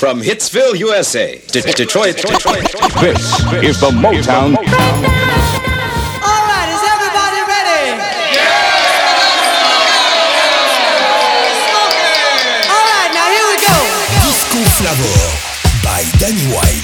From Hitsville, USA, to De- Detroit, Detroit, Detroit, This is the Motown. All right, is everybody ready? Yeah! All right, now here we go. Disco Flavor by Danny White.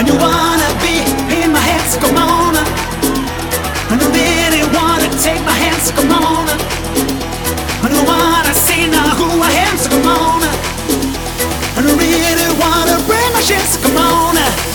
And you wanna be in my hands, come on And you really wanna take my hands, come on And you wanna see now who I am, so come on And you really wanna bring my shit, so come on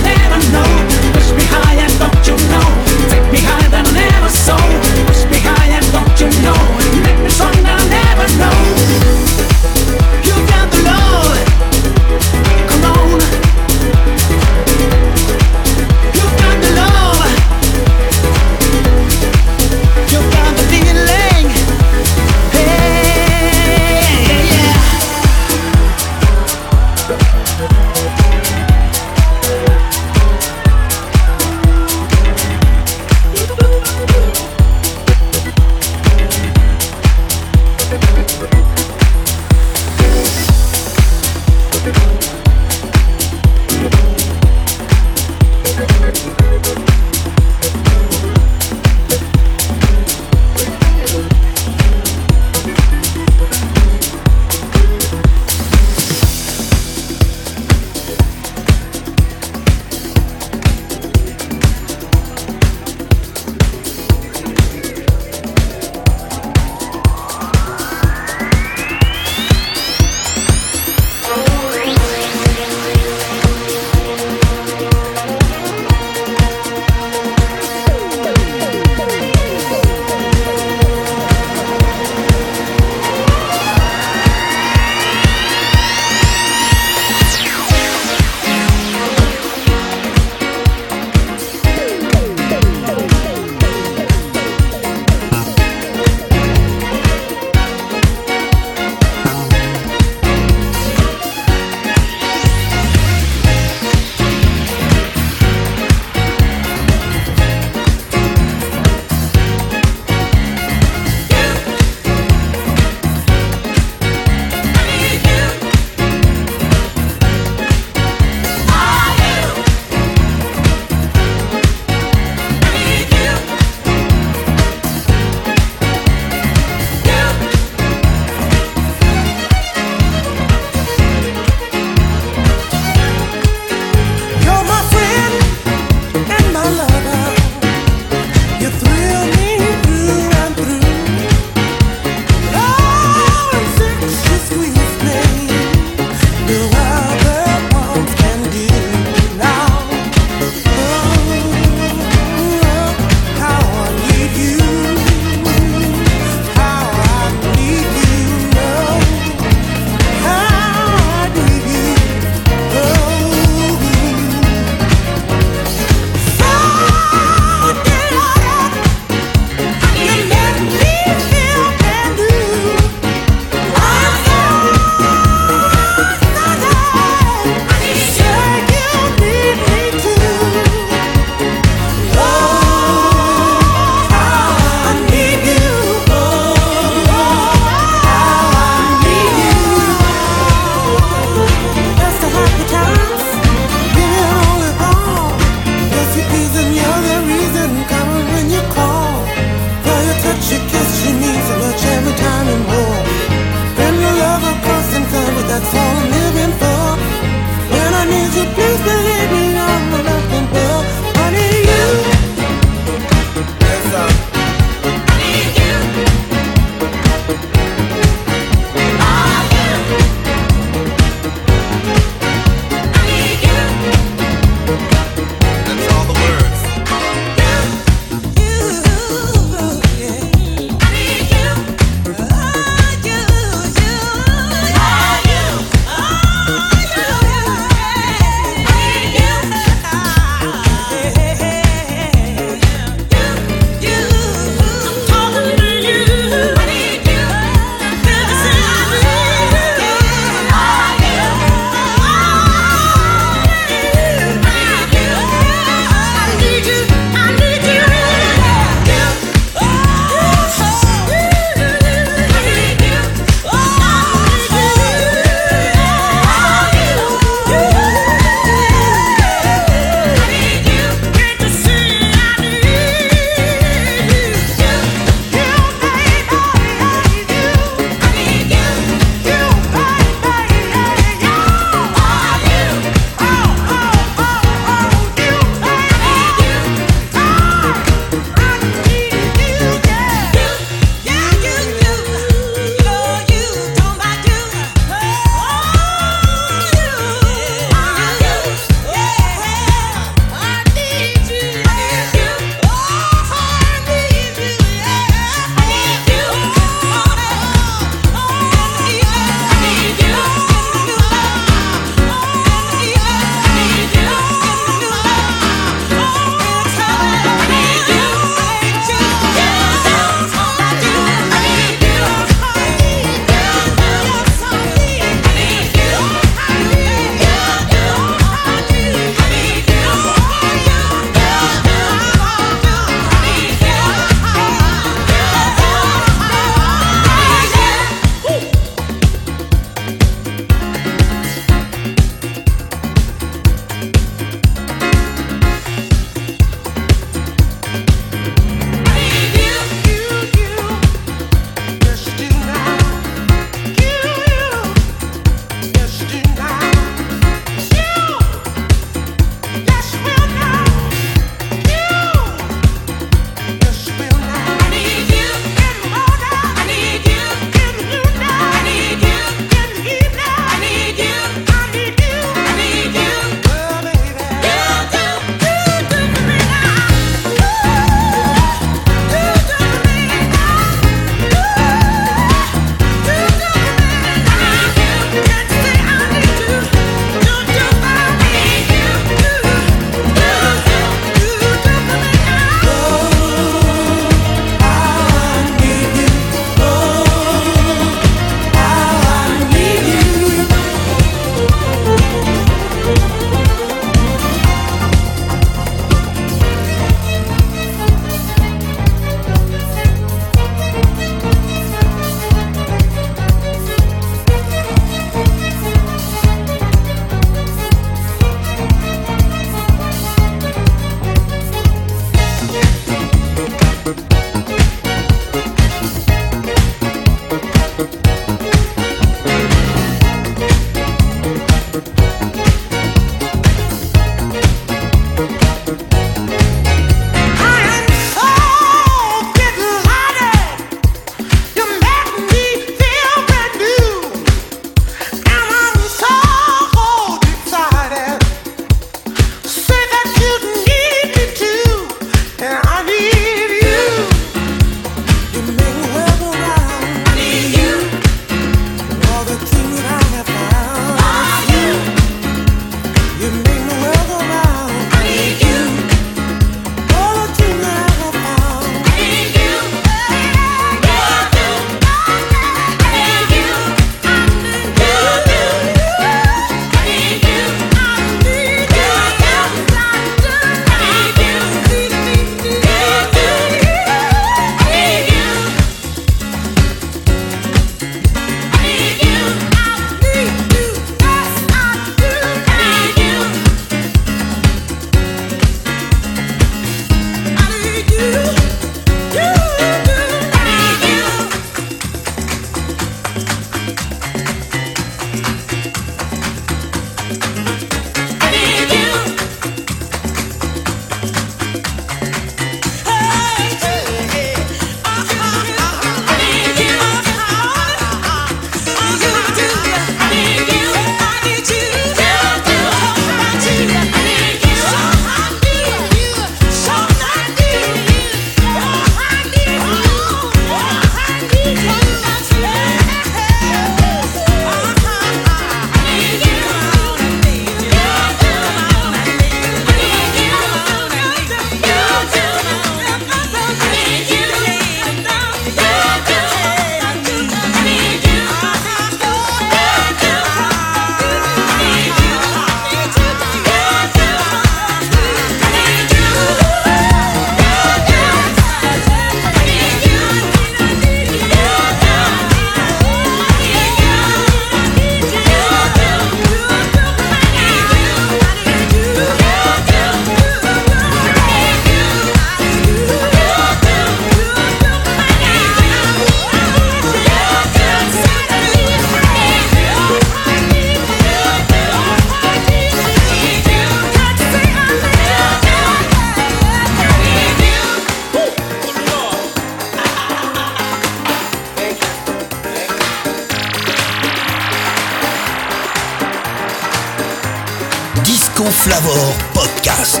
Flavor Podcast.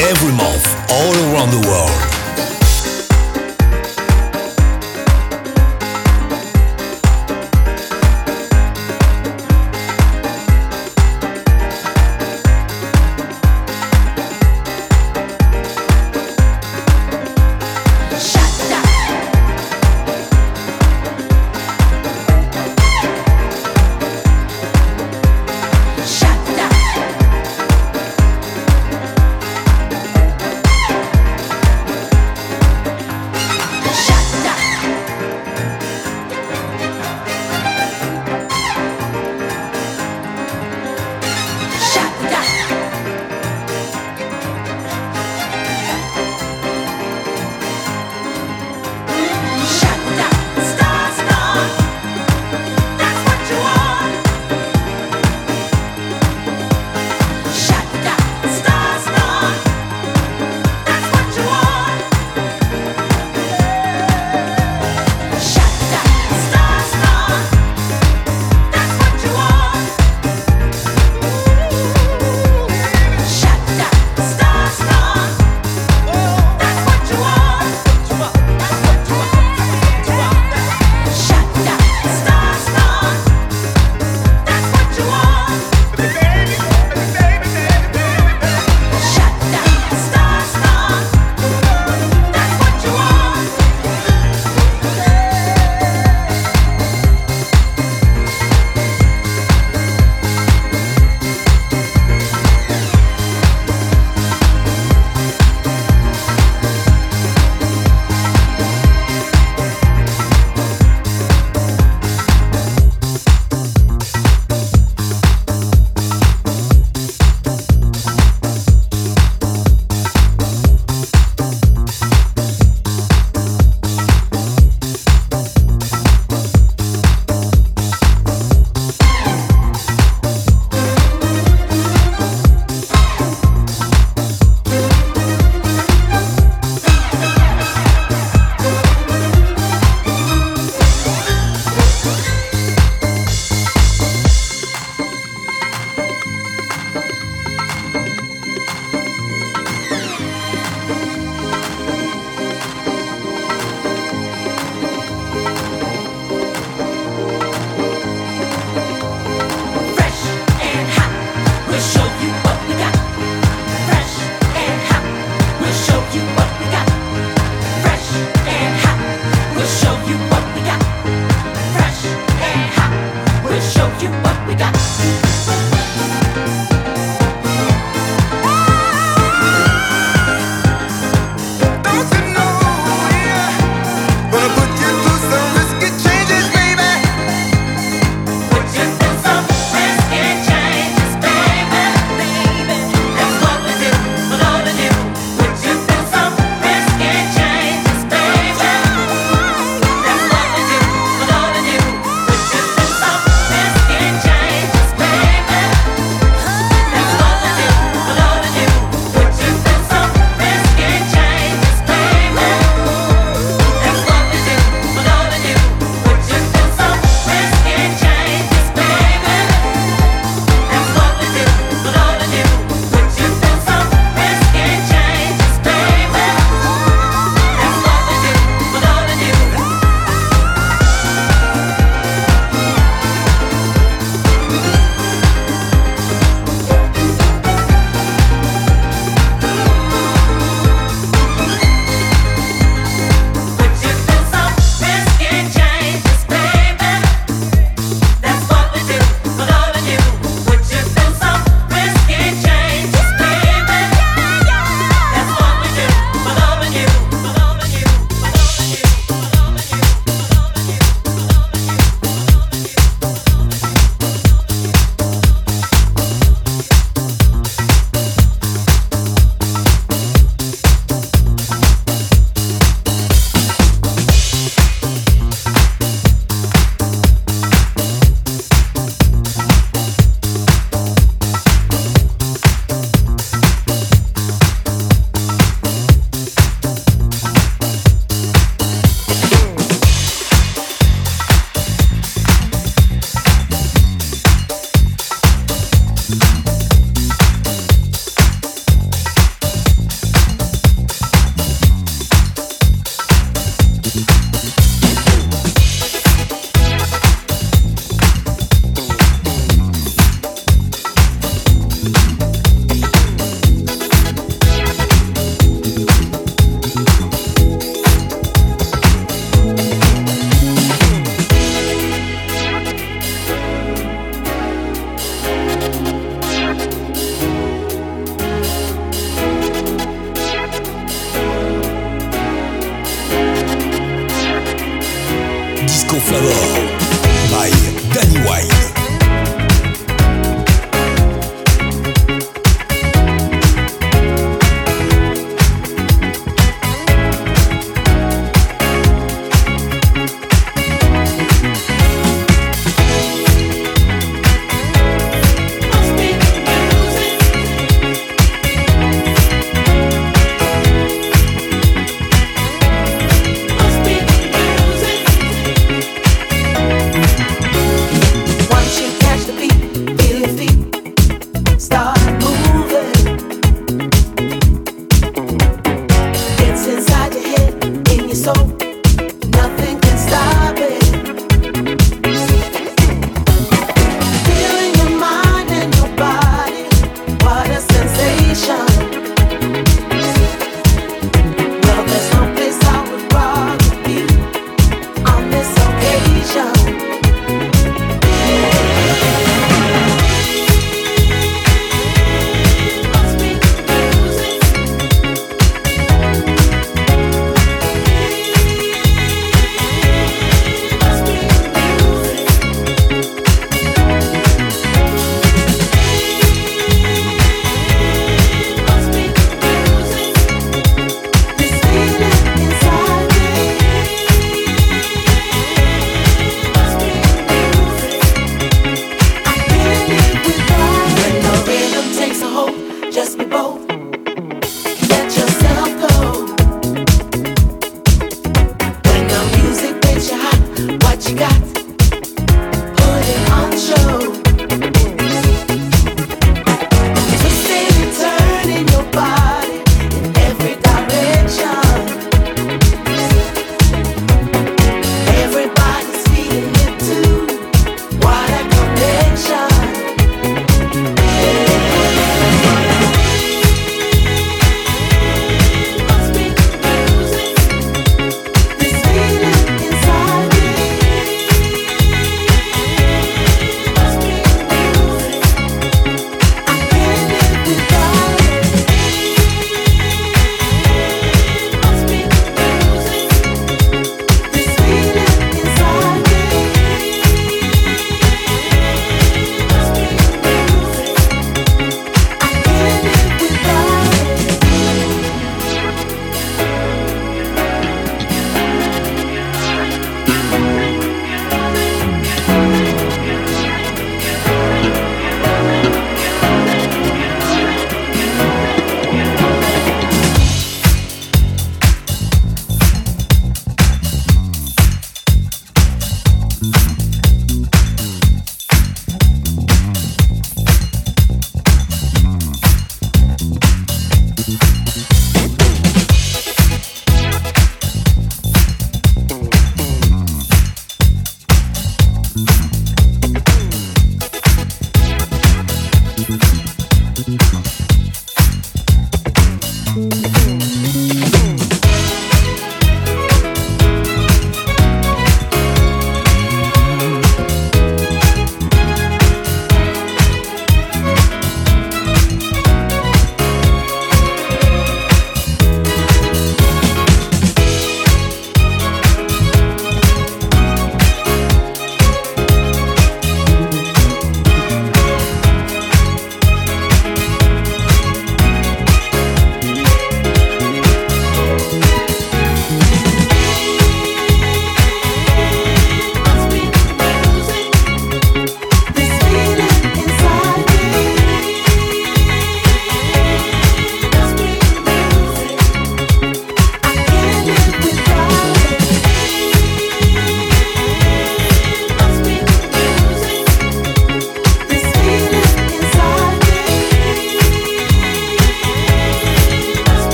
Every month, all around the world.